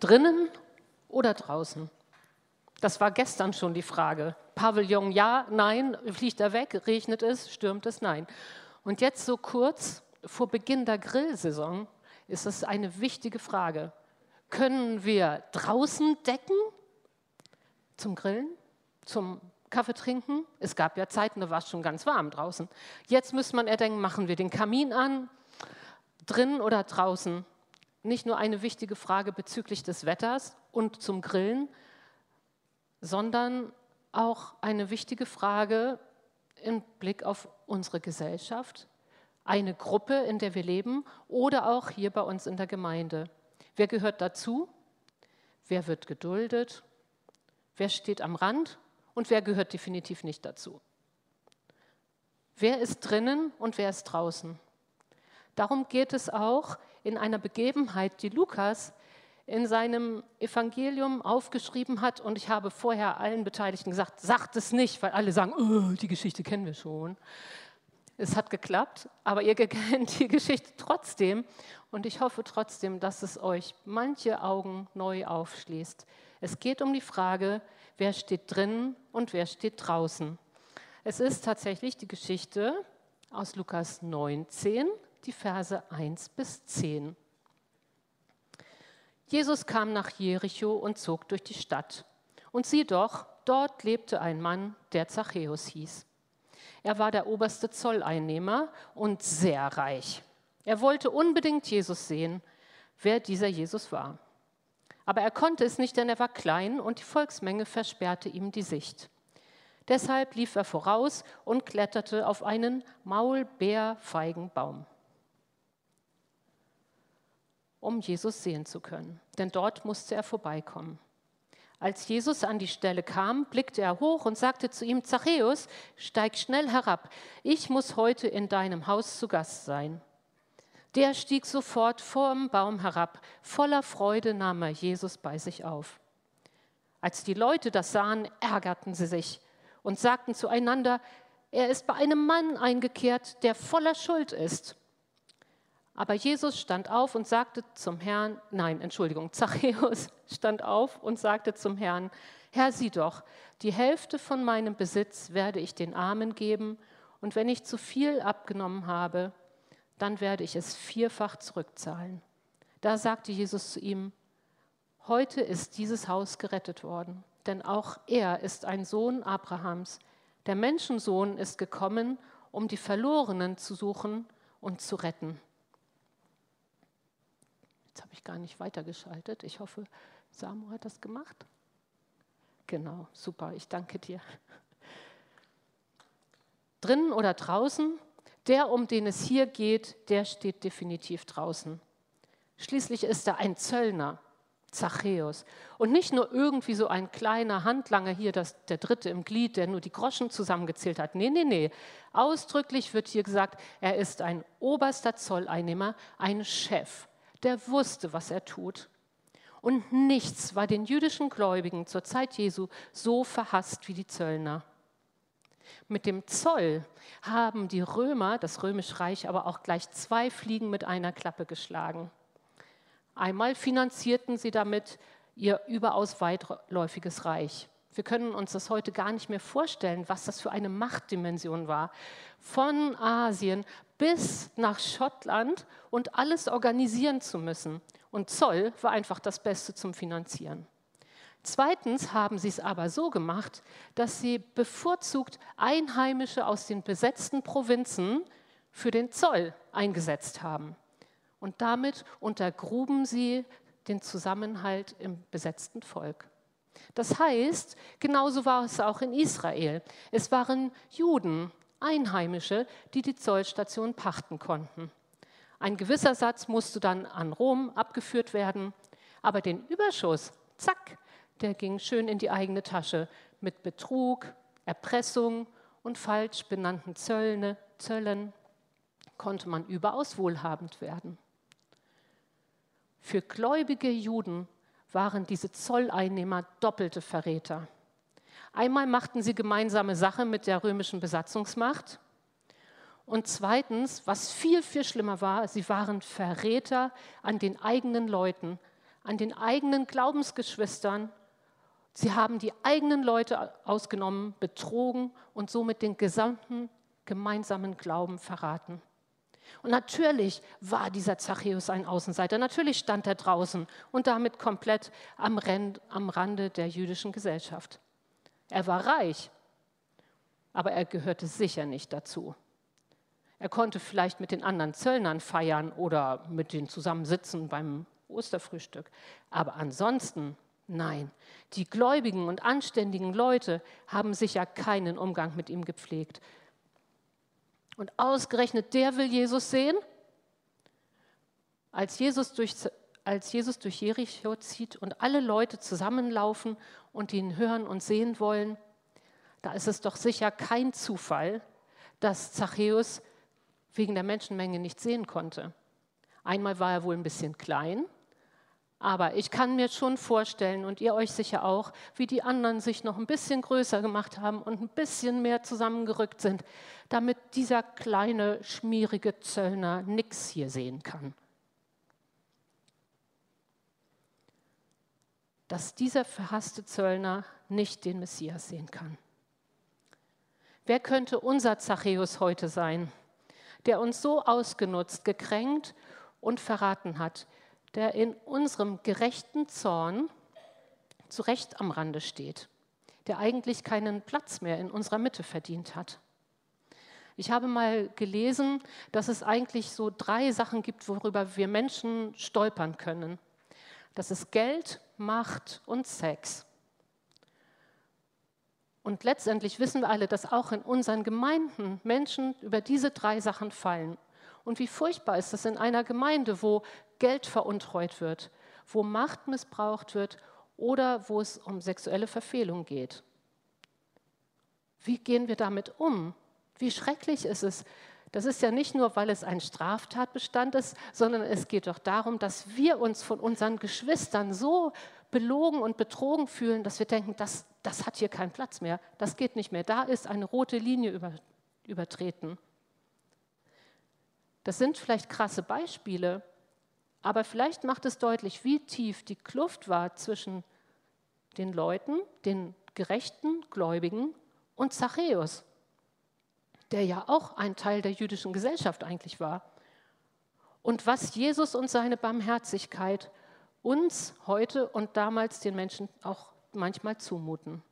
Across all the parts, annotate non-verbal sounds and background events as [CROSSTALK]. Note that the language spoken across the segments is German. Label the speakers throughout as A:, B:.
A: Drinnen oder draußen? Das war gestern schon die Frage. Pavillon ja, nein, fliegt er weg, regnet es, stürmt es, nein. Und jetzt so kurz vor Beginn der Grillsaison ist es eine wichtige Frage. Können wir draußen decken zum Grillen, zum Kaffee trinken? Es gab ja Zeiten, da war es schon ganz warm draußen. Jetzt müsste man erdenken, machen wir den Kamin an, drinnen oder draußen? Nicht nur eine wichtige Frage bezüglich des Wetters und zum Grillen, sondern auch eine wichtige Frage im Blick auf unsere Gesellschaft, eine Gruppe, in der wir leben oder auch hier bei uns in der Gemeinde. Wer gehört dazu? Wer wird geduldet? Wer steht am Rand? Und wer gehört definitiv nicht dazu? Wer ist drinnen und wer ist draußen? Darum geht es auch in einer Begebenheit, die Lukas in seinem Evangelium aufgeschrieben hat. Und ich habe vorher allen Beteiligten gesagt, sagt es nicht, weil alle sagen, oh, die Geschichte kennen wir schon. Es hat geklappt, aber ihr [LAUGHS] kennt die Geschichte trotzdem. Und ich hoffe trotzdem, dass es euch manche Augen neu aufschließt. Es geht um die Frage, wer steht drin und wer steht draußen. Es ist tatsächlich die Geschichte aus Lukas 19, die Verse 1 bis 10. Jesus kam nach Jericho und zog durch die Stadt. Und sieh doch, dort lebte ein Mann, der Zachäus hieß. Er war der oberste Zolleinnehmer und sehr reich. Er wollte unbedingt Jesus sehen, wer dieser Jesus war. Aber er konnte es nicht, denn er war klein und die Volksmenge versperrte ihm die Sicht. Deshalb lief er voraus und kletterte auf einen Maulbeerfeigenbaum um Jesus sehen zu können, denn dort musste er vorbeikommen. Als Jesus an die Stelle kam, blickte er hoch und sagte zu ihm, Zachäus, steig schnell herab, ich muss heute in deinem Haus zu Gast sein. Der stieg sofort vom Baum herab, voller Freude nahm er Jesus bei sich auf. Als die Leute das sahen, ärgerten sie sich und sagten zueinander, er ist bei einem Mann eingekehrt, der voller Schuld ist. Aber Jesus stand auf und sagte zum Herrn, nein, Entschuldigung, [LAUGHS] Zachäus stand auf und sagte zum Herrn, Herr, sieh doch, die Hälfte von meinem Besitz werde ich den Armen geben, und wenn ich zu viel abgenommen habe, dann werde ich es vierfach zurückzahlen. Da sagte Jesus zu ihm, heute ist dieses Haus gerettet worden, denn auch er ist ein Sohn Abrahams. Der Menschensohn ist gekommen, um die Verlorenen zu suchen und zu retten. Jetzt habe ich gar nicht weitergeschaltet. Ich hoffe, Samu hat das gemacht. Genau, super, ich danke dir. Drinnen oder draußen, der, um den es hier geht, der steht definitiv draußen. Schließlich ist er ein Zöllner, Zachäus. Und nicht nur irgendwie so ein kleiner Handlanger hier, das, der dritte im Glied, der nur die Groschen zusammengezählt hat. Nee, nee, nee. Ausdrücklich wird hier gesagt, er ist ein oberster Zolleinnehmer, ein Chef der wusste, was er tut. Und nichts war den jüdischen Gläubigen zur Zeit Jesu so verhasst wie die Zöllner. Mit dem Zoll haben die Römer, das Römische Reich, aber auch gleich zwei Fliegen mit einer Klappe geschlagen. Einmal finanzierten sie damit ihr überaus weitläufiges Reich. Wir können uns das heute gar nicht mehr vorstellen, was das für eine Machtdimension war. Von Asien bis nach Schottland und alles organisieren zu müssen. Und Zoll war einfach das Beste zum Finanzieren. Zweitens haben sie es aber so gemacht, dass sie bevorzugt Einheimische aus den besetzten Provinzen für den Zoll eingesetzt haben. Und damit untergruben sie den Zusammenhalt im besetzten Volk. Das heißt, genauso war es auch in Israel. Es waren Juden, Einheimische, die die Zollstation pachten konnten. Ein gewisser Satz musste dann an Rom abgeführt werden, aber den Überschuss, zack, der ging schön in die eigene Tasche mit Betrug, Erpressung und falsch benannten Zöllne, Zöllen konnte man überaus wohlhabend werden. Für gläubige Juden waren diese Zolleinnehmer doppelte Verräter. Einmal machten sie gemeinsame Sache mit der römischen Besatzungsmacht. Und zweitens, was viel, viel schlimmer war, sie waren Verräter an den eigenen Leuten, an den eigenen Glaubensgeschwistern. Sie haben die eigenen Leute ausgenommen, betrogen und somit den gesamten gemeinsamen Glauben verraten. Und natürlich war dieser Zachäus ein Außenseiter. Natürlich stand er draußen und damit komplett am, Rande der jüdischen Gesellschaft. Er war reich, aber er gehörte sicher nicht dazu. Er konnte vielleicht mit den anderen Zöllnern feiern oder mit denen zusammensitzen beim Osterfrühstück. Aber ansonsten, nein, die gläubigen und anständigen Leute haben sicher keinen Umgang mit ihm gepflegt. Und ausgerechnet der will Jesus sehen. Als Jesus durch, als Jesus durch Jericho zieht und alle Leute zusammenlaufen und ihn hören und sehen wollen, da ist es doch sicher kein Zufall, dass Zachäus wegen der Menschenmenge nicht sehen konnte. Einmal war er wohl ein bisschen klein, aber ich kann mir schon vorstellen, und ihr euch sicher auch, wie die anderen sich noch ein bisschen größer gemacht haben und ein bisschen mehr zusammengerückt sind, damit dieser kleine, schmierige Zöllner nichts hier sehen kann. Dass dieser verhasste Zöllner nicht den Messias sehen kann. Wer könnte unser Zachäus heute sein, der uns so ausgenutzt, gekränkt und verraten hat, der in unserem gerechten Zorn zu Recht am Rande steht, der eigentlich keinen Platz mehr in unserer Mitte verdient hat. Ich habe mal gelesen, dass es eigentlich so drei Sachen gibt, worüber wir Menschen stolpern können. Das ist Geld, Macht und Sex. Und letztendlich wissen wir alle, dass auch in unseren Gemeinden Menschen über diese drei Sachen fallen. Und wie furchtbar ist es in einer Gemeinde, wo Geld veruntreut wird, wo Macht missbraucht wird oder wo es um sexuelle Verfehlung geht. Wie gehen wir damit um? Wie schrecklich ist es? Das ist ja nicht nur, weil es ein Straftatbestand ist, sondern es geht doch darum, dass wir uns von unseren Geschwistern so belogen und betrogen fühlen, dass wir denken, das, das hat hier keinen Platz mehr, das geht nicht mehr, da ist eine rote Linie über, übertreten. Das sind vielleicht krasse Beispiele, aber vielleicht macht es deutlich, wie tief die Kluft war zwischen den Leuten, den gerechten Gläubigen und Zachäus, der ja auch ein Teil der jüdischen Gesellschaft eigentlich war. Und was Jesus und seine Barmherzigkeit uns heute und damals den Menschen auch manchmal zumuten.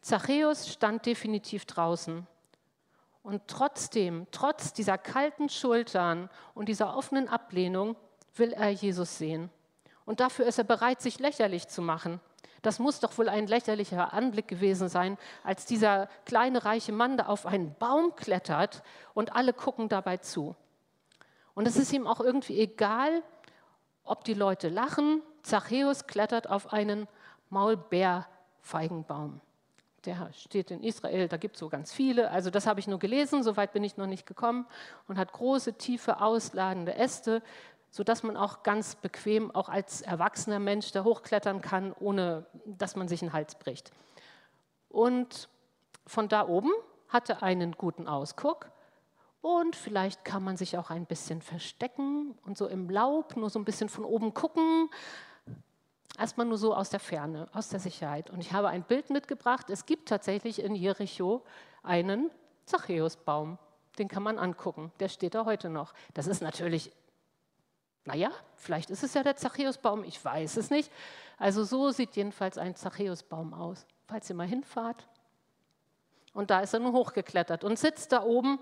A: Zachäus stand definitiv draußen. Und trotzdem, trotz dieser kalten Schultern und dieser offenen Ablehnung, will er Jesus sehen. Und dafür ist er bereit, sich lächerlich zu machen. Das muss doch wohl ein lächerlicher Anblick gewesen sein, als dieser kleine reiche Mann da auf einen Baum klettert und alle gucken dabei zu. Und es ist ihm auch irgendwie egal, ob die Leute lachen. Zachäus klettert auf einen Maulbeerfeigenbaum der steht in Israel, da gibt es so ganz viele. Also das habe ich nur gelesen, soweit bin ich noch nicht gekommen und hat große, tiefe, ausladende Äste, sodass man auch ganz bequem, auch als erwachsener Mensch, da hochklettern kann, ohne dass man sich den Hals bricht. Und von da oben hatte einen guten Ausguck und vielleicht kann man sich auch ein bisschen verstecken und so im Laub nur so ein bisschen von oben gucken, Erstmal nur so aus der Ferne, aus der Sicherheit. Und ich habe ein Bild mitgebracht. Es gibt tatsächlich in Jericho einen Zachäusbaum. Den kann man angucken. Der steht da heute noch. Das ist natürlich, naja, vielleicht ist es ja der Zachäusbaum, ich weiß es nicht. Also so sieht jedenfalls ein Zachäusbaum aus. Falls ihr mal hinfahrt. Und da ist er nun hochgeklettert und sitzt da oben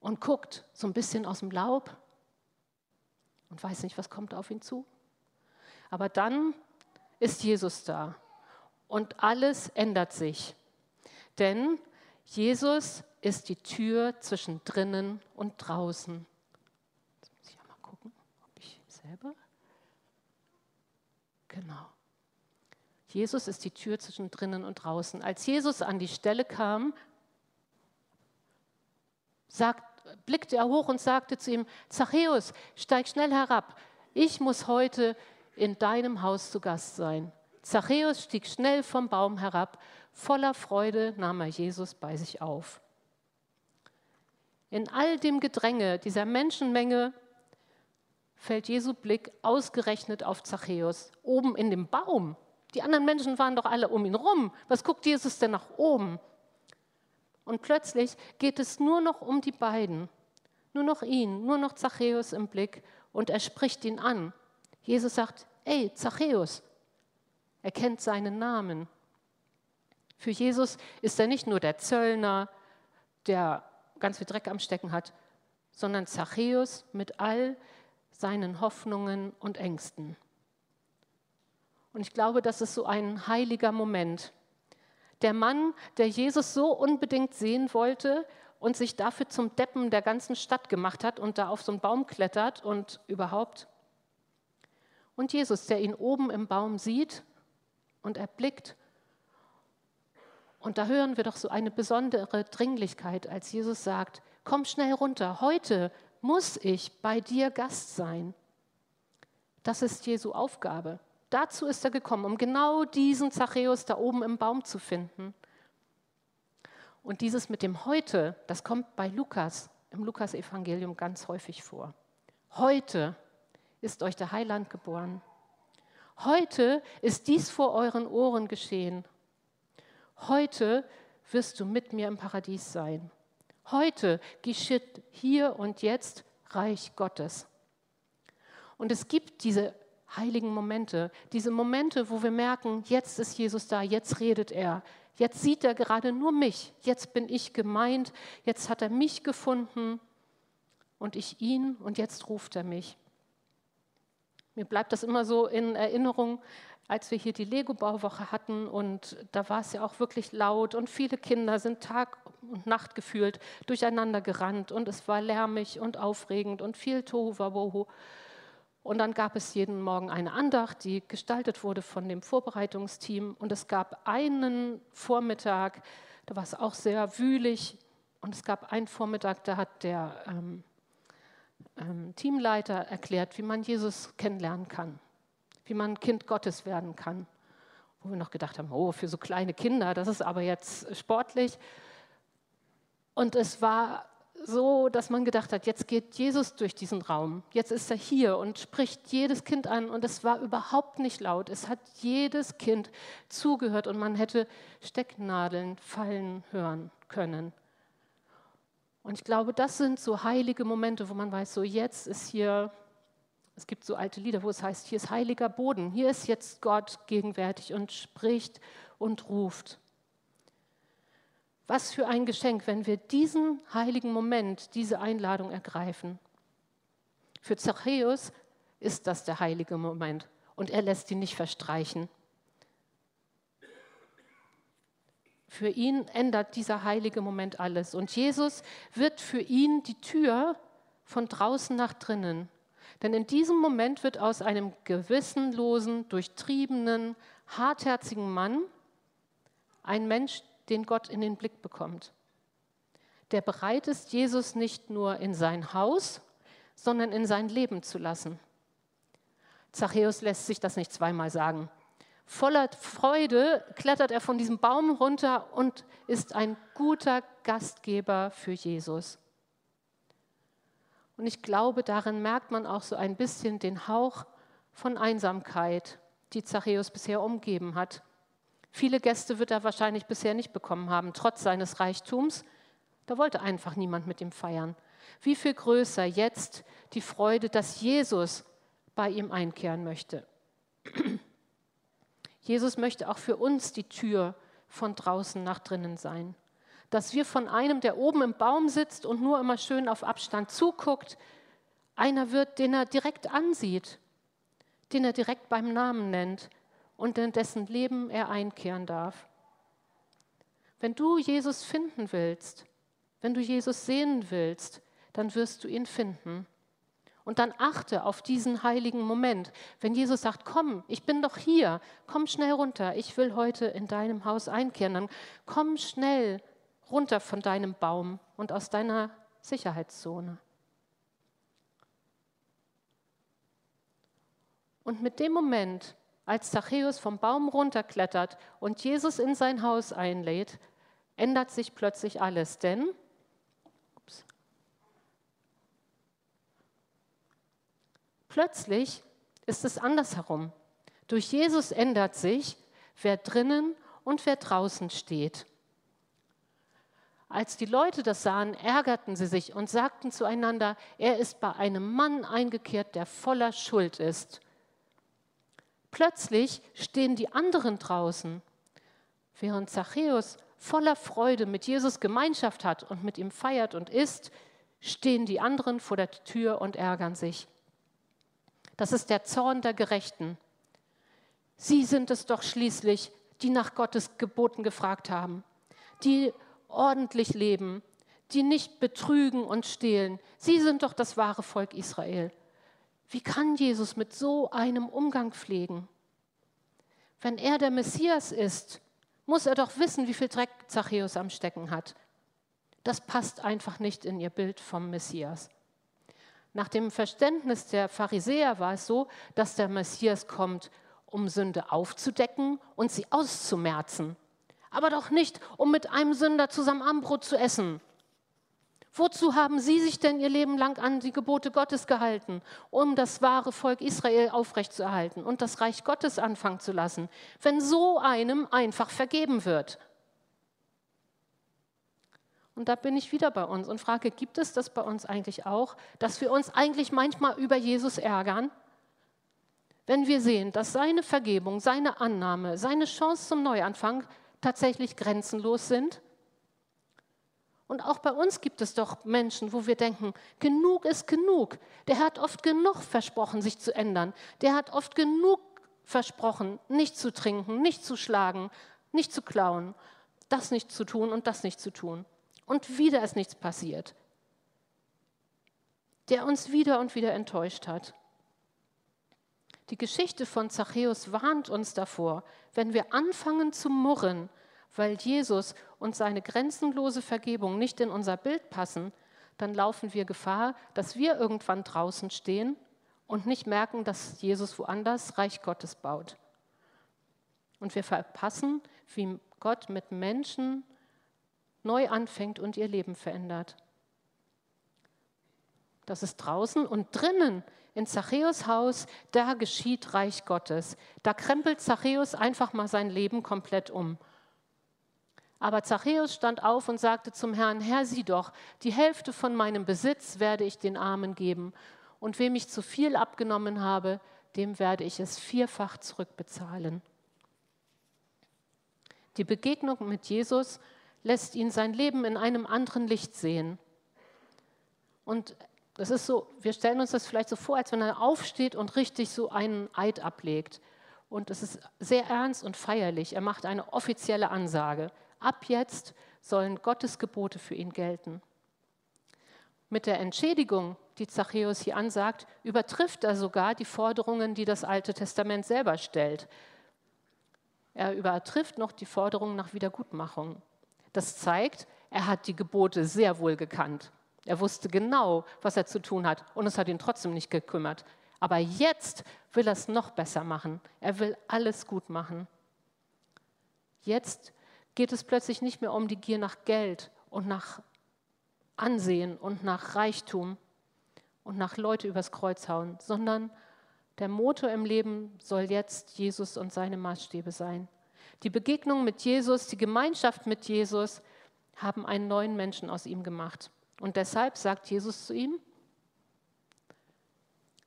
A: und guckt so ein bisschen aus dem Laub und weiß nicht, was kommt auf ihn zu. Aber dann ist Jesus da und alles ändert sich. Denn Jesus ist die Tür zwischen drinnen und draußen. Jetzt muss ich mal gucken, ob ich selber. Genau. Jesus ist die Tür zwischen drinnen und draußen. Als Jesus an die Stelle kam, sagt, blickte er hoch und sagte zu ihm, Zachäus, steig schnell herab. Ich muss heute in deinem Haus zu Gast sein. Zachäus stieg schnell vom Baum herab, voller Freude nahm er Jesus bei sich auf. In all dem Gedränge dieser Menschenmenge fällt Jesu Blick ausgerechnet auf Zachäus, oben in dem Baum. Die anderen Menschen waren doch alle um ihn rum. Was guckt Jesus denn nach oben? Und plötzlich geht es nur noch um die beiden, nur noch ihn, nur noch Zachäus im Blick und er spricht ihn an. Jesus sagt, ey, Zachäus, er kennt seinen Namen. Für Jesus ist er nicht nur der Zöllner, der ganz viel Dreck am Stecken hat, sondern Zachäus mit all seinen Hoffnungen und Ängsten. Und ich glaube, das ist so ein heiliger Moment. Der Mann, der Jesus so unbedingt sehen wollte und sich dafür zum Deppen der ganzen Stadt gemacht hat und da auf so einen Baum klettert und überhaupt. Und Jesus, der ihn oben im Baum sieht und erblickt. Und da hören wir doch so eine besondere Dringlichkeit, als Jesus sagt, komm schnell runter, heute muss ich bei dir Gast sein. Das ist Jesu Aufgabe. Dazu ist er gekommen, um genau diesen Zachäus da oben im Baum zu finden. Und dieses mit dem heute, das kommt bei Lukas, im Lukas-Evangelium ganz häufig vor. Heute ist euch der Heiland geboren. Heute ist dies vor euren Ohren geschehen. Heute wirst du mit mir im Paradies sein. Heute geschieht hier und jetzt Reich Gottes. Und es gibt diese heiligen Momente, diese Momente, wo wir merken, jetzt ist Jesus da, jetzt redet er, jetzt sieht er gerade nur mich, jetzt bin ich gemeint, jetzt hat er mich gefunden und ich ihn und jetzt ruft er mich. Mir bleibt das immer so in Erinnerung, als wir hier die Lego-Bauwoche hatten und da war es ja auch wirklich laut und viele Kinder sind Tag und Nacht gefühlt durcheinander gerannt und es war lärmig und aufregend und viel Tohuwabohu. Und dann gab es jeden Morgen eine Andacht, die gestaltet wurde von dem Vorbereitungsteam und es gab einen Vormittag, da war es auch sehr wühlig und es gab einen Vormittag, da hat der ähm, Teamleiter erklärt, wie man Jesus kennenlernen kann wie man Kind Gottes werden kann. Wo wir noch gedacht haben, oh, für so kleine Kinder, das ist aber jetzt sportlich. Und es war so, dass man gedacht hat, jetzt geht Jesus durch diesen Raum, jetzt ist er hier und spricht jedes Kind an und es war überhaupt nicht laut. Es hat jedes Kind zugehört und man hätte Stecknadeln fallen hören können. Und ich glaube, das sind so heilige Momente, wo man weiß, so jetzt ist hier es gibt so alte Lieder, wo es heißt, hier ist heiliger Boden, hier ist jetzt Gott gegenwärtig und spricht und ruft. Was für ein Geschenk, wenn wir diesen heiligen Moment, diese Einladung ergreifen. Für Zachäus ist das der heilige Moment und er lässt ihn nicht verstreichen. Für ihn ändert dieser heilige Moment alles und Jesus wird für ihn die Tür von draußen nach drinnen denn in diesem Moment wird aus einem gewissenlosen, durchtriebenen, hartherzigen Mann ein Mensch, den Gott in den Blick bekommt, der bereit ist, Jesus nicht nur in sein Haus, sondern in sein Leben zu lassen. Zachäus lässt sich das nicht zweimal sagen. Voller Freude klettert er von diesem Baum runter und ist ein guter Gastgeber für Jesus. Und ich glaube, darin merkt man auch so ein bisschen den Hauch von Einsamkeit, die Zachäus bisher umgeben hat. Viele Gäste wird er wahrscheinlich bisher nicht bekommen haben, trotz seines Reichtums. Da wollte einfach niemand mit ihm feiern. Wie viel größer jetzt die Freude, dass Jesus bei ihm einkehren möchte. Jesus möchte auch für uns die Tür von draußen nach drinnen sein dass wir von einem, der oben im Baum sitzt und nur immer schön auf Abstand zuguckt, einer wird, den er direkt ansieht, den er direkt beim Namen nennt und in dessen Leben er einkehren darf. Wenn du Jesus finden willst, wenn du Jesus sehen willst, dann wirst du ihn finden. Und dann achte auf diesen heiligen Moment. Wenn Jesus sagt, komm, ich bin doch hier, komm schnell runter, ich will heute in deinem Haus einkehren, dann komm schnell runter von deinem Baum und aus deiner Sicherheitszone. Und mit dem Moment, als Zachäus vom Baum runterklettert und Jesus in sein Haus einlädt, ändert sich plötzlich alles, denn ups, Plötzlich ist es andersherum. Durch Jesus ändert sich, wer drinnen und wer draußen steht. Als die Leute das sahen, ärgerten sie sich und sagten zueinander, er ist bei einem Mann eingekehrt, der voller Schuld ist. Plötzlich stehen die anderen draußen, während Zachäus voller Freude mit Jesus Gemeinschaft hat und mit ihm feiert und isst, stehen die anderen vor der Tür und ärgern sich. Das ist der Zorn der Gerechten. Sie sind es doch schließlich, die nach Gottes Geboten gefragt haben, die ordentlich leben, die nicht betrügen und stehlen. Sie sind doch das wahre Volk Israel. Wie kann Jesus mit so einem Umgang pflegen? Wenn er der Messias ist, muss er doch wissen, wie viel Dreck Zachäus am Stecken hat. Das passt einfach nicht in ihr Bild vom Messias. Nach dem Verständnis der Pharisäer war es so, dass der Messias kommt, um Sünde aufzudecken und sie auszumerzen aber doch nicht, um mit einem Sünder zusammen Abendbrot zu essen. Wozu haben Sie sich denn Ihr Leben lang an die Gebote Gottes gehalten, um das wahre Volk Israel aufrechtzuerhalten und das Reich Gottes anfangen zu lassen, wenn so einem einfach vergeben wird? Und da bin ich wieder bei uns und frage, gibt es das bei uns eigentlich auch, dass wir uns eigentlich manchmal über Jesus ärgern? Wenn wir sehen, dass seine Vergebung, seine Annahme, seine Chance zum Neuanfang tatsächlich grenzenlos sind? Und auch bei uns gibt es doch Menschen, wo wir denken, genug ist genug. Der hat oft genug versprochen, sich zu ändern. Der hat oft genug versprochen, nicht zu trinken, nicht zu schlagen, nicht zu klauen, das nicht zu tun und das nicht zu tun. Und wieder ist nichts passiert. Der uns wieder und wieder enttäuscht hat. Die Geschichte von Zachäus warnt uns davor, wenn wir anfangen zu murren, weil Jesus und seine grenzenlose Vergebung nicht in unser Bild passen, dann laufen wir Gefahr, dass wir irgendwann draußen stehen und nicht merken, dass Jesus woanders Reich Gottes baut. Und wir verpassen, wie Gott mit Menschen neu anfängt und ihr Leben verändert. Das ist draußen und drinnen in Zachäus Haus, da geschieht Reich Gottes. Da krempelt Zachäus einfach mal sein Leben komplett um. Aber Zachäus stand auf und sagte zum Herrn, Herr, sieh doch, die Hälfte von meinem Besitz werde ich den Armen geben, und wem ich zu viel abgenommen habe, dem werde ich es vierfach zurückbezahlen. Die Begegnung mit Jesus lässt ihn sein Leben in einem anderen Licht sehen. Und das ist so, wir stellen uns das vielleicht so vor, als wenn er aufsteht und richtig so einen Eid ablegt. Und es ist sehr ernst und feierlich. Er macht eine offizielle Ansage. Ab jetzt sollen Gottes Gebote für ihn gelten. Mit der Entschädigung, die Zachäus hier ansagt, übertrifft er sogar die Forderungen, die das Alte Testament selber stellt. Er übertrifft noch die Forderungen nach Wiedergutmachung. Das zeigt, er hat die Gebote sehr wohl gekannt. Er wusste genau, was er zu tun hat und es hat ihn trotzdem nicht gekümmert. Aber jetzt will er es noch besser machen. Er will alles gut machen. Jetzt geht es plötzlich nicht mehr um die Gier nach Geld und nach Ansehen und nach Reichtum und nach Leute übers Kreuz hauen, sondern der Motor im Leben soll jetzt Jesus und seine Maßstäbe sein. Die Begegnung mit Jesus, die Gemeinschaft mit Jesus haben einen neuen Menschen aus ihm gemacht. Und deshalb sagt Jesus zu ihm,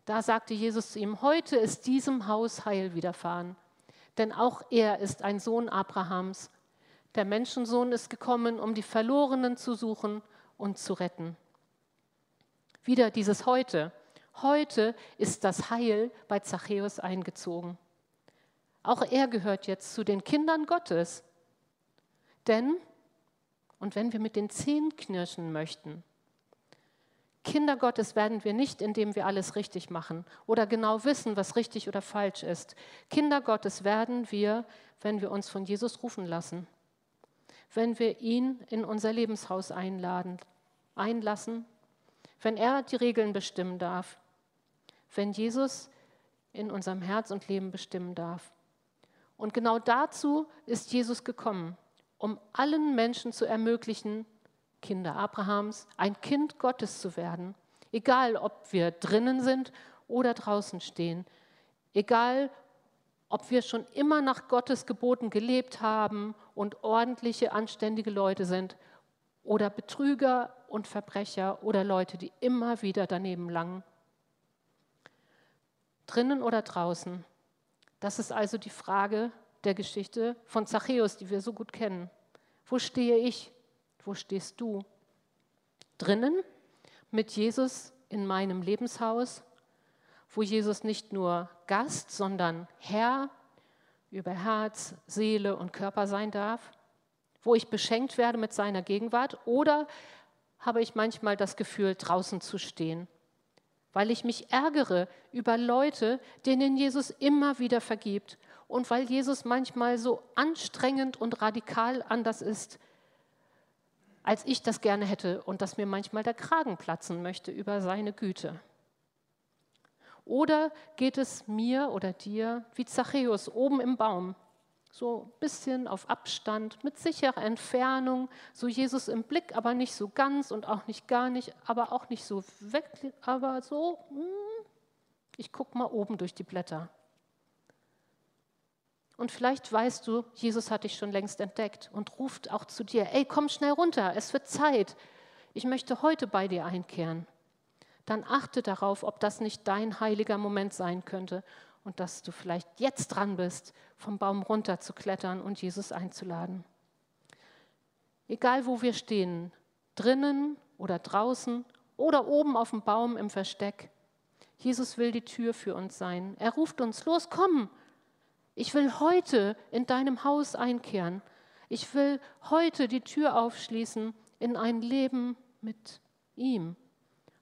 A: da sagte Jesus zu ihm, heute ist diesem Haus Heil widerfahren, denn auch er ist ein Sohn Abrahams. Der Menschensohn ist gekommen, um die Verlorenen zu suchen und zu retten. Wieder dieses heute. Heute ist das Heil bei Zachäus eingezogen. Auch er gehört jetzt zu den Kindern Gottes. Denn und wenn wir mit den Zehen knirschen möchten, Kinder Gottes werden wir nicht, indem wir alles richtig machen oder genau wissen, was richtig oder falsch ist. Kinder Gottes werden wir, wenn wir uns von Jesus rufen lassen, wenn wir ihn in unser Lebenshaus einladen, einlassen, wenn er die Regeln bestimmen darf, wenn Jesus in unserem Herz und Leben bestimmen darf. Und genau dazu ist Jesus gekommen um allen Menschen zu ermöglichen, Kinder Abrahams, ein Kind Gottes zu werden. Egal, ob wir drinnen sind oder draußen stehen. Egal, ob wir schon immer nach Gottes Geboten gelebt haben und ordentliche, anständige Leute sind oder Betrüger und Verbrecher oder Leute, die immer wieder daneben langen. Drinnen oder draußen? Das ist also die Frage der Geschichte von Zachäus, die wir so gut kennen. Wo stehe ich? Wo stehst du? Drinnen mit Jesus in meinem Lebenshaus, wo Jesus nicht nur Gast, sondern Herr über Herz, Seele und Körper sein darf, wo ich beschenkt werde mit seiner Gegenwart oder habe ich manchmal das Gefühl, draußen zu stehen, weil ich mich ärgere über Leute, denen Jesus immer wieder vergibt und weil Jesus manchmal so anstrengend und radikal anders ist, als ich das gerne hätte und dass mir manchmal der Kragen platzen möchte über seine Güte. Oder geht es mir oder dir wie Zachäus oben im Baum, so ein bisschen auf Abstand, mit sicherer Entfernung, so Jesus im Blick, aber nicht so ganz und auch nicht gar nicht, aber auch nicht so weg, aber so, hm, ich gucke mal oben durch die Blätter. Und vielleicht weißt du, Jesus hat dich schon längst entdeckt und ruft auch zu dir, ey, komm schnell runter, es wird Zeit. Ich möchte heute bei dir einkehren dann achte darauf, ob das nicht dein heiliger Moment sein könnte und dass du vielleicht jetzt dran bist, vom Baum runter zu klettern und Jesus einzuladen. Egal wo wir stehen, drinnen oder draußen oder oben auf dem Baum im Versteck, Jesus will die Tür für uns sein. Er ruft uns, los, komm, ich will heute in deinem Haus einkehren. Ich will heute die Tür aufschließen in ein Leben mit ihm.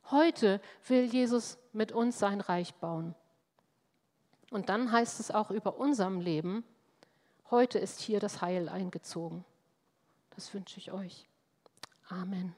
A: Heute will Jesus mit uns sein Reich bauen. Und dann heißt es auch über unserem Leben, heute ist hier das Heil eingezogen. Das wünsche ich euch. Amen.